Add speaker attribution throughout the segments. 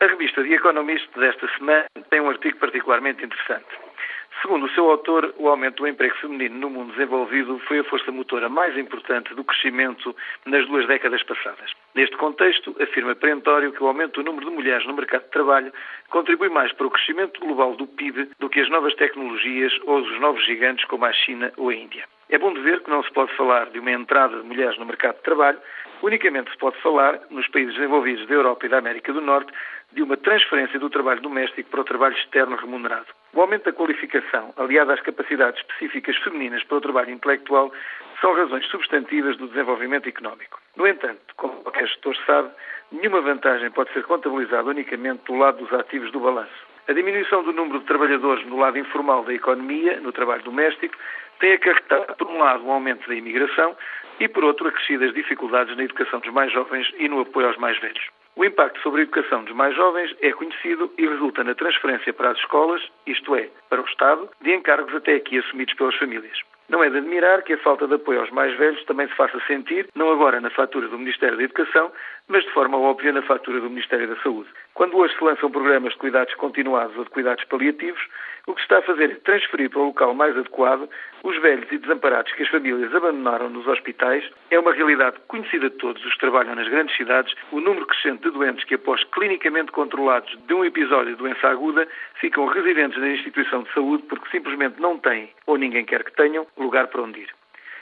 Speaker 1: A revista The Economist desta semana tem um artigo particularmente interessante. Segundo o seu autor, o aumento do emprego feminino no mundo desenvolvido foi a força motora mais importante do crescimento nas duas décadas passadas. Neste contexto, afirma perentório que o aumento do número de mulheres no mercado de trabalho contribui mais para o crescimento global do PIB do que as novas tecnologias ou os novos gigantes como a China ou a Índia. É bom de ver que não se pode falar de uma entrada de mulheres no mercado de trabalho, unicamente se pode falar, nos países desenvolvidos da Europa e da América do Norte, de uma transferência do trabalho doméstico para o trabalho externo remunerado. O aumento da qualificação, aliado às capacidades específicas femininas para o trabalho intelectual, são razões substantivas do desenvolvimento económico. No entanto, como qualquer gestor sabe, nenhuma vantagem pode ser contabilizada unicamente do lado dos ativos do balanço. A diminuição do número de trabalhadores no lado informal da economia, no trabalho doméstico, tem acarretado, por um lado, um aumento da imigração e, por outro, acrescidas dificuldades na educação dos mais jovens e no apoio aos mais velhos. O impacto sobre a educação dos mais jovens é conhecido e resulta na transferência para as escolas, isto é, para o Estado, de encargos até aqui assumidos pelas famílias. Não é de admirar que a falta de apoio aos mais velhos também se faça sentir, não agora na fatura do Ministério da Educação, mas de forma óbvia na fatura do Ministério da Saúde. Quando hoje se lançam programas de cuidados continuados ou de cuidados paliativos, o que se está a fazer é transferir para o local mais adequado os velhos e desamparados que as famílias abandonaram nos hospitais. É uma realidade conhecida de todos os que trabalham nas grandes cidades. O número crescente de doentes que, após clinicamente controlados de um episódio de doença aguda, ficam residentes na instituição de saúde porque simplesmente não têm, ou ninguém quer que tenham, lugar para onde ir.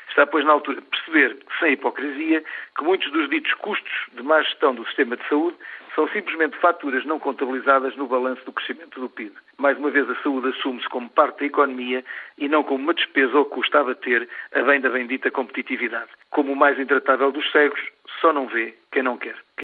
Speaker 1: Está, pois, na altura de perceber, sem hipocrisia, que muitos dos ditos custos de má gestão do sistema de saúde são simplesmente faturas não contabilizadas no balanço do crescimento do PIB. Mais uma vez, a saúde assume-se como parte da economia e não como uma despesa ou custo a bater a bem da bendita competitividade. Como o mais intratável dos cegos, só não vê quem não quer.